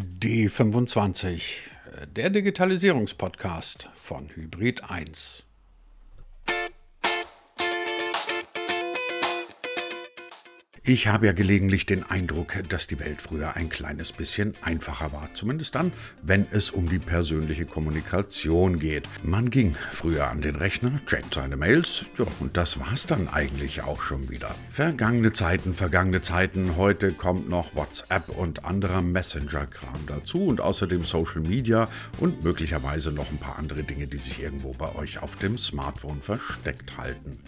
D25, der Digitalisierungspodcast von Hybrid 1. Ich habe ja gelegentlich den Eindruck, dass die Welt früher ein kleines bisschen einfacher war. Zumindest dann, wenn es um die persönliche Kommunikation geht. Man ging früher an den Rechner, checkt seine Mails, ja, und das war's dann eigentlich auch schon wieder. Vergangene Zeiten, vergangene Zeiten. Heute kommt noch WhatsApp und anderer Messenger-Kram dazu und außerdem Social Media und möglicherweise noch ein paar andere Dinge, die sich irgendwo bei euch auf dem Smartphone versteckt halten.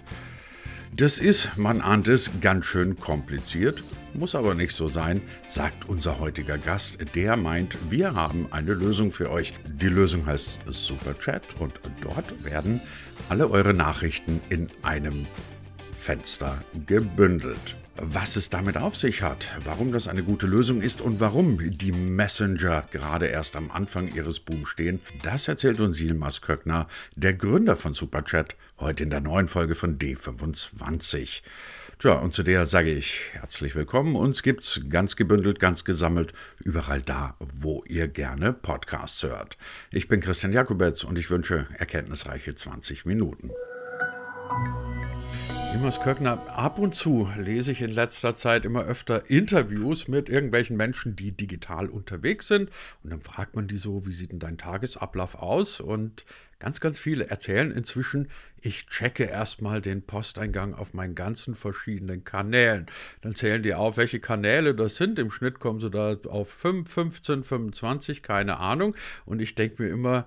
Das ist, man ahnt es, ganz schön kompliziert, muss aber nicht so sein, sagt unser heutiger Gast. Der meint, wir haben eine Lösung für euch. Die Lösung heißt Superchat und dort werden alle eure Nachrichten in einem Fenster gebündelt. Was es damit auf sich hat, warum das eine gute Lösung ist und warum die Messenger gerade erst am Anfang ihres Booms stehen, das erzählt uns Yilmaz Köckner, der Gründer von Superchat, heute in der neuen Folge von D25. Tja, und zu der sage ich herzlich willkommen. Uns gibt's ganz gebündelt, ganz gesammelt, überall da, wo ihr gerne Podcasts hört. Ich bin Christian Jakubetz und ich wünsche erkenntnisreiche 20 Minuten. Thomas Köckner, ab und zu lese ich in letzter Zeit immer öfter Interviews mit irgendwelchen Menschen, die digital unterwegs sind. Und dann fragt man die so, wie sieht denn dein Tagesablauf aus? Und ganz, ganz viele erzählen inzwischen, ich checke erstmal den Posteingang auf meinen ganzen verschiedenen Kanälen. Dann zählen die auf, welche Kanäle das sind. Im Schnitt kommen sie da auf 5, 15, 25, keine Ahnung. Und ich denke mir immer,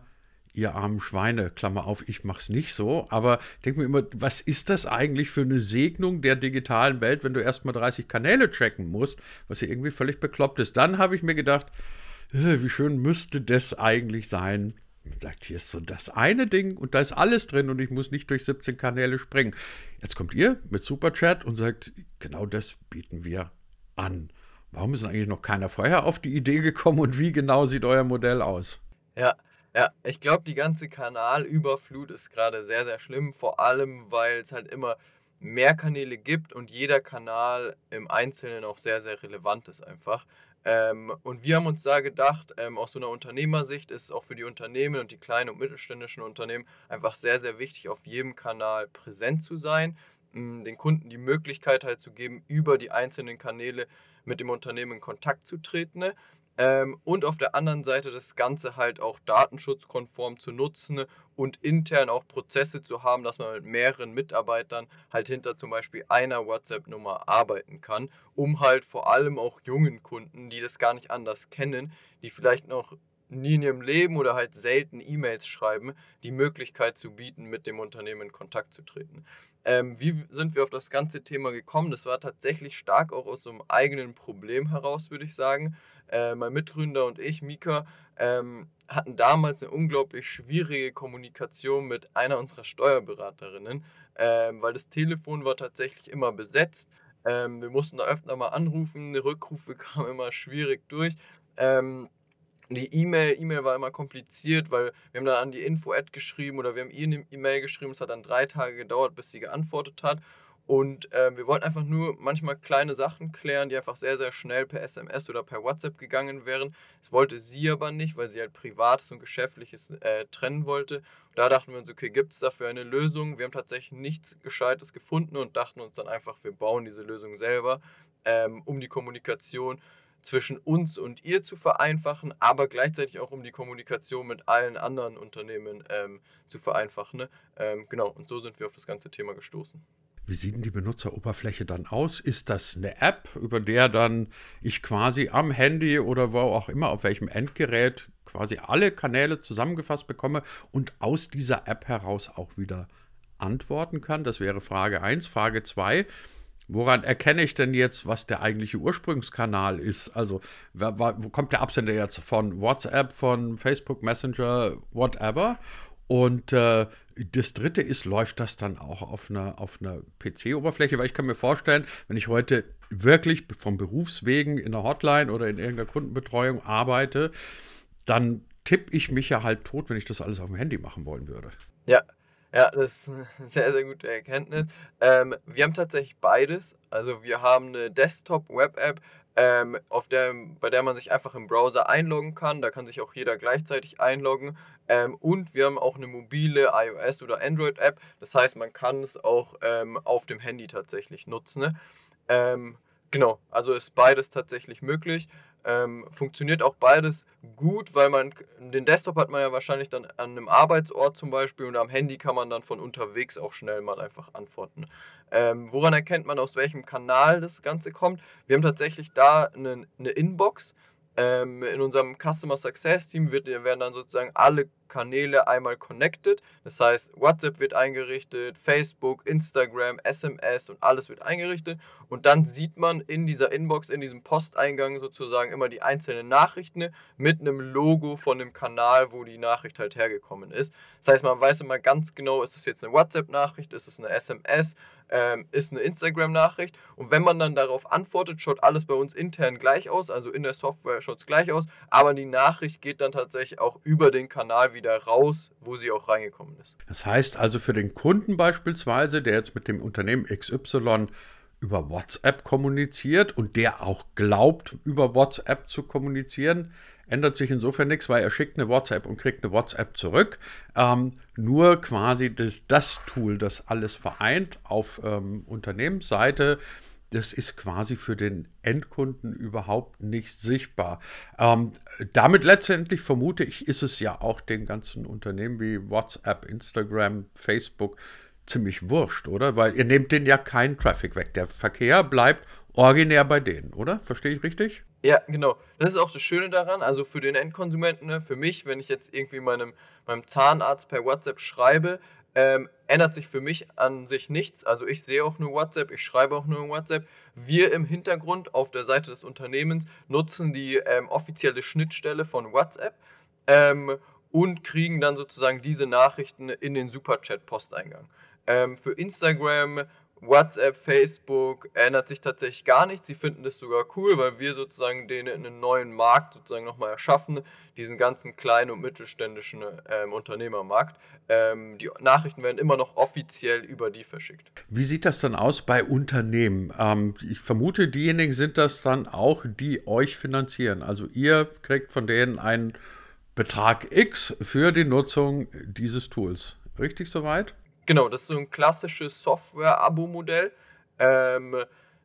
ihr armen Schweine, Klammer auf, ich mach's nicht so, aber denke mir immer, was ist das eigentlich für eine Segnung der digitalen Welt, wenn du erstmal 30 Kanäle checken musst, was ja irgendwie völlig bekloppt ist. Dann habe ich mir gedacht, äh, wie schön müsste das eigentlich sein. Sagt, hier ist so das eine Ding und da ist alles drin und ich muss nicht durch 17 Kanäle springen. Jetzt kommt ihr mit Superchat und sagt, genau das bieten wir an. Warum ist eigentlich noch keiner vorher auf die Idee gekommen und wie genau sieht euer Modell aus? Ja, ja, ich glaube, die ganze Kanalüberflut ist gerade sehr, sehr schlimm, vor allem, weil es halt immer mehr Kanäle gibt und jeder Kanal im Einzelnen auch sehr, sehr relevant ist einfach. Ähm, und wir haben uns da gedacht, ähm, aus so einer Unternehmersicht ist es auch für die Unternehmen und die kleinen und mittelständischen Unternehmen einfach sehr, sehr wichtig, auf jedem Kanal präsent zu sein, mh, den Kunden die Möglichkeit halt zu geben, über die einzelnen Kanäle mit dem Unternehmen in Kontakt zu treten. Ähm, und auf der anderen Seite das Ganze halt auch datenschutzkonform zu nutzen und intern auch Prozesse zu haben, dass man mit mehreren Mitarbeitern halt hinter zum Beispiel einer WhatsApp-Nummer arbeiten kann, um halt vor allem auch jungen Kunden, die das gar nicht anders kennen, die vielleicht noch nie in ihrem Leben oder halt selten E-Mails schreiben, die Möglichkeit zu bieten, mit dem Unternehmen in Kontakt zu treten. Ähm, wie sind wir auf das ganze Thema gekommen? Das war tatsächlich stark auch aus so einem eigenen Problem heraus, würde ich sagen. Äh, mein Mitgründer und ich, Mika, ähm, hatten damals eine unglaublich schwierige Kommunikation mit einer unserer Steuerberaterinnen, ähm, weil das Telefon war tatsächlich immer besetzt. Ähm, wir mussten da öfter mal anrufen, Rückrufe kamen immer schwierig durch. Ähm, die E-Mail, E-Mail war immer kompliziert, weil wir haben dann an die Info-Ad geschrieben oder wir haben ihr eine E-Mail geschrieben. Es hat dann drei Tage gedauert, bis sie geantwortet hat. Und äh, wir wollten einfach nur manchmal kleine Sachen klären, die einfach sehr, sehr schnell per SMS oder per WhatsApp gegangen wären. Das wollte sie aber nicht, weil sie halt Privates und Geschäftliches äh, trennen wollte. Und da dachten wir uns, okay, gibt es dafür eine Lösung? Wir haben tatsächlich nichts Gescheites gefunden und dachten uns dann einfach, wir bauen diese Lösung selber, ähm, um die Kommunikation zwischen uns und ihr zu vereinfachen, aber gleichzeitig auch um die Kommunikation mit allen anderen Unternehmen ähm, zu vereinfachen. Ne? Ähm, genau, und so sind wir auf das ganze Thema gestoßen. Wie sieht denn die Benutzeroberfläche dann aus? Ist das eine App, über der dann ich quasi am Handy oder wo auch immer, auf welchem Endgerät quasi alle Kanäle zusammengefasst bekomme und aus dieser App heraus auch wieder antworten kann? Das wäre Frage 1. Frage 2 Woran erkenne ich denn jetzt, was der eigentliche Ursprungskanal ist? Also, wo kommt der Absender jetzt von WhatsApp, von Facebook Messenger, whatever? Und äh, das dritte ist, läuft das dann auch auf einer, auf einer PC-Oberfläche? Weil ich kann mir vorstellen, wenn ich heute wirklich vom Berufswegen in einer Hotline oder in irgendeiner Kundenbetreuung arbeite, dann tippe ich mich ja halt tot, wenn ich das alles auf dem Handy machen wollen würde. Ja, ja, das ist eine sehr, sehr gute Erkenntnis. Ähm, wir haben tatsächlich beides. Also wir haben eine Desktop-Web-App, ähm, auf der, bei der man sich einfach im Browser einloggen kann. Da kann sich auch jeder gleichzeitig einloggen. Ähm, und wir haben auch eine mobile iOS- oder Android-App. Das heißt, man kann es auch ähm, auf dem Handy tatsächlich nutzen. Ne? Ähm, genau, also ist beides tatsächlich möglich. Ähm, funktioniert auch beides gut, weil man den Desktop hat man ja wahrscheinlich dann an einem Arbeitsort zum Beispiel und am Handy kann man dann von unterwegs auch schnell mal einfach antworten. Ähm, woran erkennt man, aus welchem Kanal das Ganze kommt? Wir haben tatsächlich da eine, eine Inbox. Ähm, in unserem Customer Success Team wird, werden dann sozusagen alle Kanäle einmal connected. Das heißt, WhatsApp wird eingerichtet, Facebook, Instagram, SMS und alles wird eingerichtet. Und dann sieht man in dieser Inbox, in diesem Posteingang sozusagen immer die einzelnen Nachrichten mit einem Logo von dem Kanal, wo die Nachricht halt hergekommen ist. Das heißt, man weiß immer ganz genau, ist es jetzt eine WhatsApp-Nachricht, ist es eine SMS, ähm, ist eine Instagram-Nachricht. Und wenn man dann darauf antwortet, schaut alles bei uns intern gleich aus, also in der Software schaut es gleich aus, aber die Nachricht geht dann tatsächlich auch über den Kanal wieder wieder raus, wo sie auch reingekommen ist. Das heißt also für den Kunden beispielsweise, der jetzt mit dem Unternehmen XY über WhatsApp kommuniziert und der auch glaubt, über WhatsApp zu kommunizieren, ändert sich insofern nichts, weil er schickt eine WhatsApp und kriegt eine WhatsApp zurück. Ähm, nur quasi das, das Tool, das alles vereint auf ähm, Unternehmensseite, das ist quasi für den Endkunden überhaupt nicht sichtbar. Ähm, damit letztendlich vermute ich, ist es ja auch den ganzen Unternehmen wie WhatsApp, Instagram, Facebook ziemlich wurscht, oder? Weil ihr nehmt denen ja keinen Traffic weg. Der Verkehr bleibt originär bei denen, oder? Verstehe ich richtig? Ja, genau. Das ist auch das Schöne daran. Also für den Endkonsumenten, ne, für mich, wenn ich jetzt irgendwie meinem, meinem Zahnarzt per WhatsApp schreibe, ähm, ändert sich für mich an sich nichts. Also ich sehe auch nur WhatsApp, ich schreibe auch nur WhatsApp. Wir im Hintergrund auf der Seite des Unternehmens nutzen die ähm, offizielle Schnittstelle von WhatsApp ähm, und kriegen dann sozusagen diese Nachrichten in den Superchat-Posteingang. Ähm, für Instagram WhatsApp, Facebook ändert sich tatsächlich gar nichts. Sie finden das sogar cool, weil wir sozusagen denen einen neuen Markt sozusagen nochmal erschaffen, diesen ganzen kleinen und mittelständischen ähm, Unternehmermarkt. Ähm, die Nachrichten werden immer noch offiziell über die verschickt. Wie sieht das dann aus bei Unternehmen? Ähm, ich vermute, diejenigen sind das dann auch, die euch finanzieren. Also ihr kriegt von denen einen Betrag X für die Nutzung dieses Tools. Richtig soweit? Genau, das ist so ein klassisches Software-Abo-Modell. Ähm,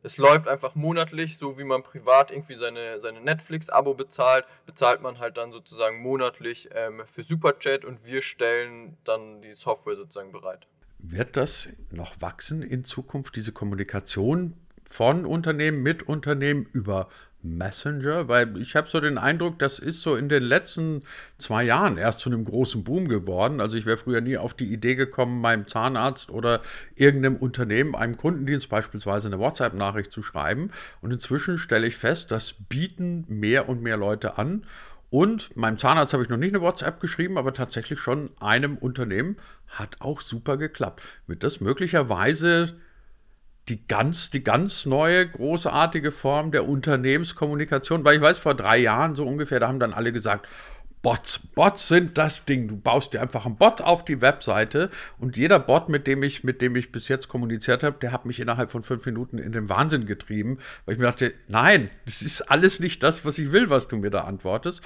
es läuft einfach monatlich, so wie man privat irgendwie seine, seine Netflix-Abo bezahlt, bezahlt man halt dann sozusagen monatlich ähm, für Superchat und wir stellen dann die Software sozusagen bereit. Wird das noch wachsen in Zukunft, diese Kommunikation von Unternehmen mit Unternehmen über Messenger, weil ich habe so den Eindruck, das ist so in den letzten zwei Jahren erst zu einem großen Boom geworden. Also ich wäre früher nie auf die Idee gekommen, meinem Zahnarzt oder irgendeinem Unternehmen, einem Kundendienst beispielsweise eine WhatsApp-Nachricht zu schreiben. Und inzwischen stelle ich fest, das bieten mehr und mehr Leute an. Und meinem Zahnarzt habe ich noch nicht eine WhatsApp geschrieben, aber tatsächlich schon einem Unternehmen hat auch super geklappt. Wird das möglicherweise die ganz, die ganz neue, großartige Form der Unternehmenskommunikation, weil ich weiß, vor drei Jahren so ungefähr, da haben dann alle gesagt, Bots, Bots sind das Ding. Du baust dir einfach einen Bot auf die Webseite und jeder Bot, mit dem ich, mit dem ich bis jetzt kommuniziert habe, der hat mich innerhalb von fünf Minuten in den Wahnsinn getrieben, weil ich mir dachte, nein, das ist alles nicht das, was ich will, was du mir da antwortest.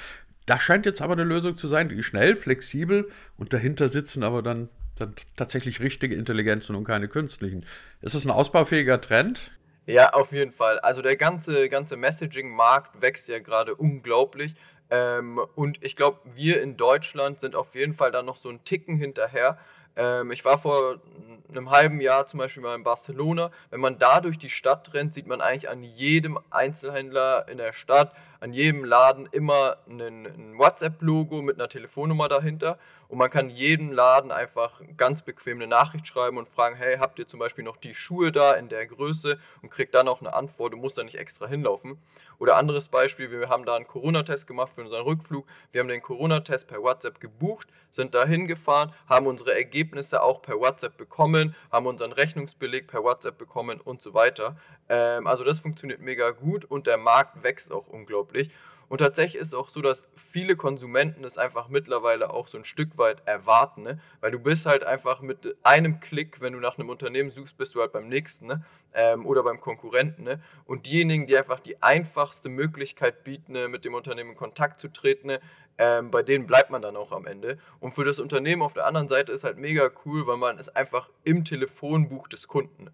Da scheint jetzt aber eine Lösung zu sein, die schnell, flexibel und dahinter sitzen aber dann dann tatsächlich richtige Intelligenzen und keine künstlichen. Ist das ein ausbaufähiger Trend? Ja, auf jeden Fall. Also der ganze, ganze Messaging-Markt wächst ja gerade unglaublich. Ähm, und ich glaube, wir in Deutschland sind auf jeden Fall da noch so ein Ticken hinterher. Ähm, ich war vor einem halben Jahr zum Beispiel mal in Barcelona. Wenn man da durch die Stadt rennt, sieht man eigentlich an jedem Einzelhändler in der Stadt, an jedem Laden immer ein WhatsApp-Logo mit einer Telefonnummer dahinter. Und man kann jedem Laden einfach ganz bequem eine Nachricht schreiben und fragen, hey, habt ihr zum Beispiel noch die Schuhe da in der Größe und kriegt dann auch eine Antwort, du musst da nicht extra hinlaufen. Oder anderes Beispiel, wir haben da einen Corona-Test gemacht für unseren Rückflug. Wir haben den Corona-Test per WhatsApp gebucht, sind da hingefahren, haben unsere Ergebnisse auch per WhatsApp bekommen, haben unseren Rechnungsbeleg per WhatsApp bekommen und so weiter. Ähm, also das funktioniert mega gut und der Markt wächst auch unglaublich. Und tatsächlich ist es auch so, dass viele Konsumenten es einfach mittlerweile auch so ein Stück weit erwarten, ne? weil du bist halt einfach mit einem Klick, wenn du nach einem Unternehmen suchst, bist du halt beim nächsten ne? ähm, oder beim Konkurrenten. Ne? Und diejenigen, die einfach die einfachste Möglichkeit bieten, ne, mit dem Unternehmen in Kontakt zu treten, ne, ähm, bei denen bleibt man dann auch am Ende. Und für das Unternehmen auf der anderen Seite ist halt mega cool, weil man ist einfach im Telefonbuch des Kunden.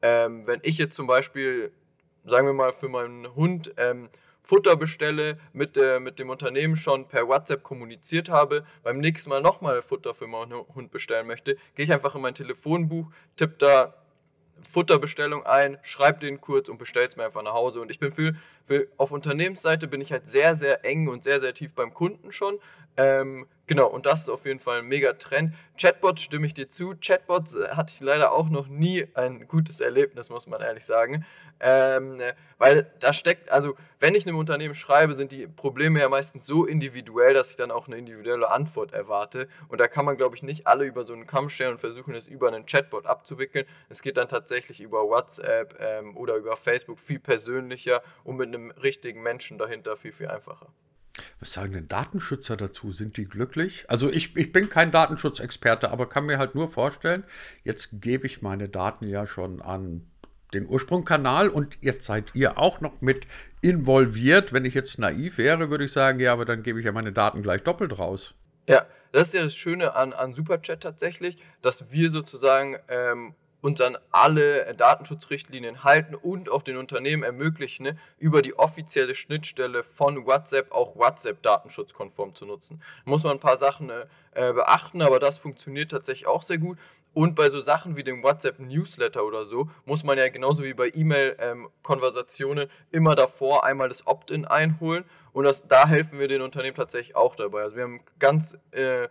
Ähm, wenn ich jetzt zum Beispiel, sagen wir mal, für meinen Hund ähm, Futter bestelle, mit, äh, mit dem Unternehmen schon per WhatsApp kommuniziert habe, beim nächsten Mal nochmal Futter für meinen Hund bestellen möchte, gehe ich einfach in mein Telefonbuch, tippe da Futterbestellung ein, schreibe den kurz und bestelle es mir einfach nach Hause. Und ich bin für, für, auf Unternehmensseite bin ich halt sehr, sehr eng und sehr, sehr tief beim Kunden schon. Ähm, genau, und das ist auf jeden Fall ein mega Trend. Chatbot stimme ich dir zu. Chatbots äh, hatte ich leider auch noch nie ein gutes Erlebnis, muss man ehrlich sagen. Ähm, weil da steckt, also wenn ich einem Unternehmen schreibe, sind die Probleme ja meistens so individuell, dass ich dann auch eine individuelle Antwort erwarte. Und da kann man, glaube ich, nicht alle über so einen Kamm stellen und versuchen, es über einen Chatbot abzuwickeln. Es geht dann tatsächlich über WhatsApp ähm, oder über Facebook viel persönlicher und mit einem richtigen Menschen dahinter viel, viel einfacher. Was sagen denn Datenschützer dazu? Sind die glücklich? Also ich, ich bin kein Datenschutzexperte, aber kann mir halt nur vorstellen, jetzt gebe ich meine Daten ja schon an den Ursprungkanal und jetzt seid ihr auch noch mit involviert. Wenn ich jetzt naiv wäre, würde ich sagen, ja, aber dann gebe ich ja meine Daten gleich doppelt raus. Ja, das ist ja das Schöne an, an Superchat tatsächlich, dass wir sozusagen ähm, und dann alle Datenschutzrichtlinien halten und auch den Unternehmen ermöglichen, ne, über die offizielle Schnittstelle von WhatsApp auch WhatsApp datenschutzkonform zu nutzen. Da muss man ein paar Sachen äh, beachten, aber das funktioniert tatsächlich auch sehr gut. Und bei so Sachen wie dem WhatsApp-Newsletter oder so muss man ja genauso wie bei E-Mail-Konversationen ähm, immer davor einmal das Opt-in einholen. Und das, da helfen wir den Unternehmen tatsächlich auch dabei. Also wir haben ganz äh,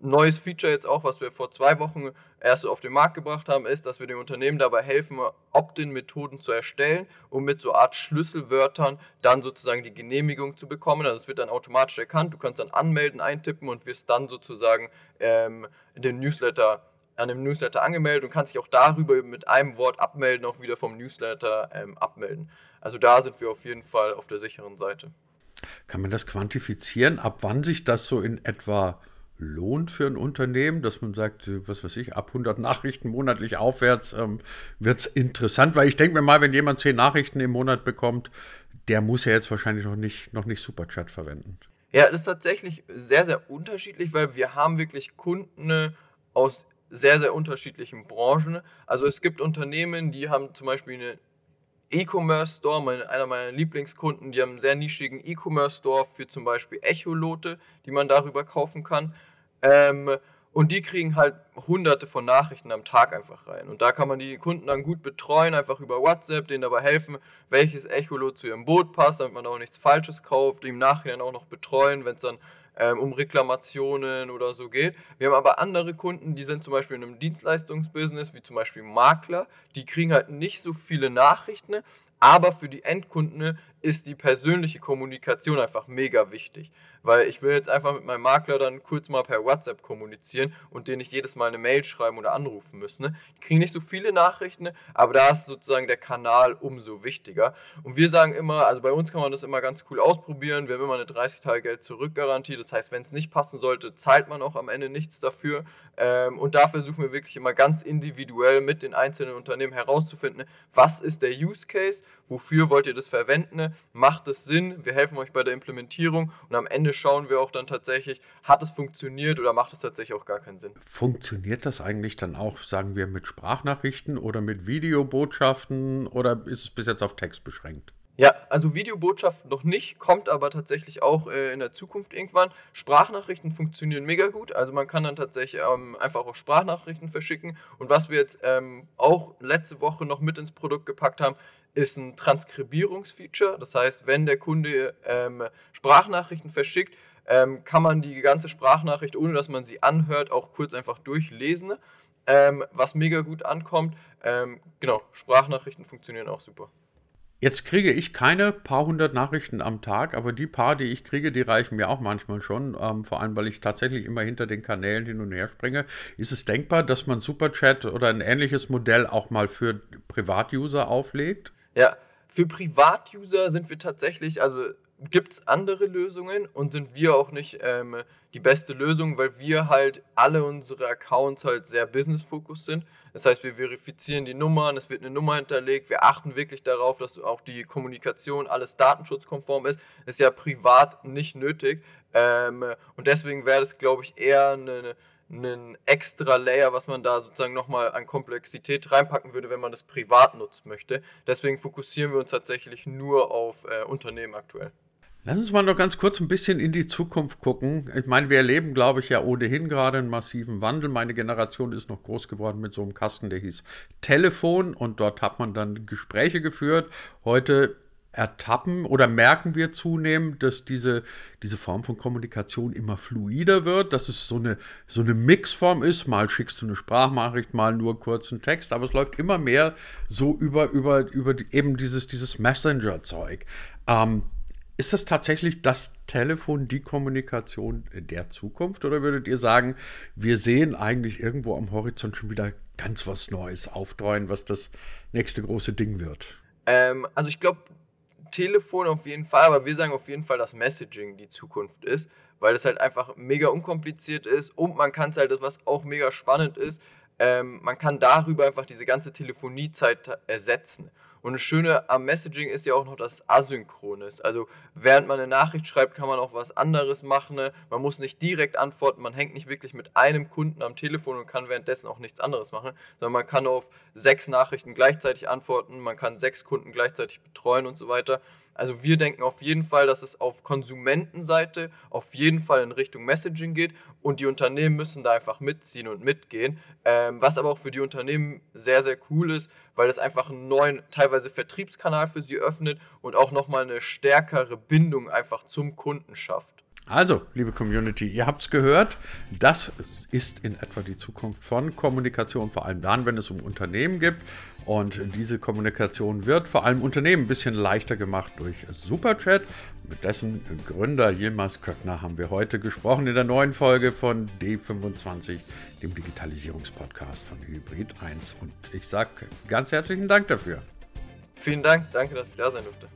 neues Feature jetzt auch, was wir vor zwei Wochen erst auf den Markt gebracht haben, ist, dass wir dem Unternehmen dabei helfen, Opt-in-Methoden zu erstellen, um mit so Art Schlüsselwörtern dann sozusagen die Genehmigung zu bekommen. Also es wird dann automatisch erkannt, du kannst dann anmelden, eintippen und wirst dann sozusagen ähm, den Newsletter an dem Newsletter angemeldet und kannst dich auch darüber mit einem Wort abmelden, auch wieder vom Newsletter ähm, abmelden. Also da sind wir auf jeden Fall auf der sicheren Seite. Kann man das quantifizieren, ab wann sich das so in etwa lohnt für ein Unternehmen, dass man sagt, was weiß ich, ab 100 Nachrichten monatlich aufwärts ähm, wird es interessant, weil ich denke mir mal, wenn jemand 10 Nachrichten im Monat bekommt, der muss ja jetzt wahrscheinlich noch nicht, noch nicht Superchat verwenden. Ja, das ist tatsächlich sehr, sehr unterschiedlich, weil wir haben wirklich Kunden aus sehr, sehr unterschiedlichen Branchen. Also es gibt Unternehmen, die haben zum Beispiel eine E-Commerce Store, mein, einer meiner Lieblingskunden, die haben einen sehr nischigen E-Commerce Store für zum Beispiel Echolote, die man darüber kaufen kann. Ähm, und die kriegen halt hunderte von Nachrichten am Tag einfach rein. Und da kann man die Kunden dann gut betreuen, einfach über WhatsApp, denen dabei helfen, welches Echolot zu ihrem Boot passt, damit man auch nichts Falsches kauft, die im Nachhinein auch noch betreuen, wenn es dann ähm, um Reklamationen oder so geht. Wir haben aber andere Kunden, die sind zum Beispiel in einem Dienstleistungsbusiness, wie zum Beispiel Makler, die kriegen halt nicht so viele Nachrichten, aber für die Endkunden ist die persönliche Kommunikation einfach mega wichtig. Weil ich will jetzt einfach mit meinem Makler dann kurz mal per WhatsApp kommunizieren und den nicht jedes Mal eine Mail schreiben oder anrufen müssen. Ne? Die kriegen nicht so viele Nachrichten, aber da ist sozusagen der Kanal umso wichtiger. Und wir sagen immer, also bei uns kann man das immer ganz cool ausprobieren. Wir haben immer eine 30 Tage Geld zurück Garantie. Das heißt, wenn es nicht passen sollte, zahlt man auch am Ende nichts dafür. Ähm, und da versuchen wir wirklich immer ganz individuell mit den einzelnen Unternehmen herauszufinden, was ist der Use Case, wofür wollt ihr das verwenden, macht es Sinn, wir helfen euch bei der Implementierung und am Ende schauen wir auch dann tatsächlich, hat es funktioniert oder macht es tatsächlich auch gar keinen Sinn. Funktioniert das eigentlich dann auch, sagen wir, mit Sprachnachrichten oder mit Videobotschaften oder ist es bis jetzt auf Text beschränkt? Ja, also Videobotschaften noch nicht, kommt aber tatsächlich auch äh, in der Zukunft irgendwann. Sprachnachrichten funktionieren mega gut, also man kann dann tatsächlich ähm, einfach auch Sprachnachrichten verschicken. Und was wir jetzt ähm, auch letzte Woche noch mit ins Produkt gepackt haben, ist ein Transkribierungsfeature. Das heißt, wenn der Kunde ähm, Sprachnachrichten verschickt, ähm, kann man die ganze Sprachnachricht, ohne dass man sie anhört, auch kurz einfach durchlesen. Ähm, was mega gut ankommt. Ähm, genau, Sprachnachrichten funktionieren auch super. Jetzt kriege ich keine paar hundert Nachrichten am Tag, aber die paar, die ich kriege, die reichen mir auch manchmal schon. Ähm, vor allem, weil ich tatsächlich immer hinter den Kanälen hin und her springe. Ist es denkbar, dass man Superchat oder ein ähnliches Modell auch mal für Privatuser auflegt? Ja, für Privatuser sind wir tatsächlich, also gibt es andere Lösungen und sind wir auch nicht ähm, die beste Lösung, weil wir halt alle unsere Accounts halt sehr business-fokus sind. Das heißt, wir verifizieren die Nummern, es wird eine Nummer hinterlegt, wir achten wirklich darauf, dass auch die Kommunikation alles datenschutzkonform ist. Ist ja privat nicht nötig ähm, und deswegen wäre das, glaube ich, eher eine einen extra Layer, was man da sozusagen nochmal an Komplexität reinpacken würde, wenn man das privat nutzen möchte. Deswegen fokussieren wir uns tatsächlich nur auf äh, Unternehmen aktuell. Lass uns mal noch ganz kurz ein bisschen in die Zukunft gucken. Ich meine, wir erleben, glaube ich, ja ohnehin gerade einen massiven Wandel. Meine Generation ist noch groß geworden mit so einem Kasten, der hieß Telefon und dort hat man dann Gespräche geführt. Heute ertappen oder merken wir zunehmend, dass diese, diese Form von Kommunikation immer fluider wird, dass es so eine, so eine Mixform ist. Mal schickst du eine Sprachnachricht, mal nur kurzen Text, aber es läuft immer mehr so über, über, über eben dieses, dieses Messenger-Zeug. Ähm, ist das tatsächlich das Telefon, die Kommunikation der Zukunft? Oder würdet ihr sagen, wir sehen eigentlich irgendwo am Horizont schon wieder ganz was Neues auftreuen, was das nächste große Ding wird? Ähm, also ich glaube, Telefon auf jeden Fall, aber wir sagen auf jeden Fall, dass Messaging die Zukunft ist, weil es halt einfach mega unkompliziert ist und man kann es halt, was auch mega spannend ist, ähm, man kann darüber einfach diese ganze Telefoniezeit ersetzen. Und das Schöne am Messaging ist ja auch noch, dass es asynchron ist. Also während man eine Nachricht schreibt, kann man auch was anderes machen. Ne? Man muss nicht direkt antworten, man hängt nicht wirklich mit einem Kunden am Telefon und kann währenddessen auch nichts anderes machen, sondern man kann auf sechs Nachrichten gleichzeitig antworten, man kann sechs Kunden gleichzeitig betreuen und so weiter. Also wir denken auf jeden Fall, dass es auf Konsumentenseite auf jeden Fall in Richtung Messaging geht und die Unternehmen müssen da einfach mitziehen und mitgehen. Ähm, was aber auch für die Unternehmen sehr, sehr cool ist, weil es einfach einen neuen, teilweise Vertriebskanal für sie öffnet und auch nochmal eine stärkere Bindung einfach zum Kunden schafft. Also, liebe Community, ihr habt es gehört, das ist in etwa die Zukunft von Kommunikation, vor allem dann, wenn es um Unternehmen geht. Und diese Kommunikation wird vor allem Unternehmen ein bisschen leichter gemacht durch Superchat. Mit dessen Gründer Yilmaz Köckner haben wir heute gesprochen in der neuen Folge von D25, dem Digitalisierungspodcast von Hybrid 1. Und ich sage ganz herzlichen Dank dafür. Vielen Dank, danke, dass ich da sein durfte.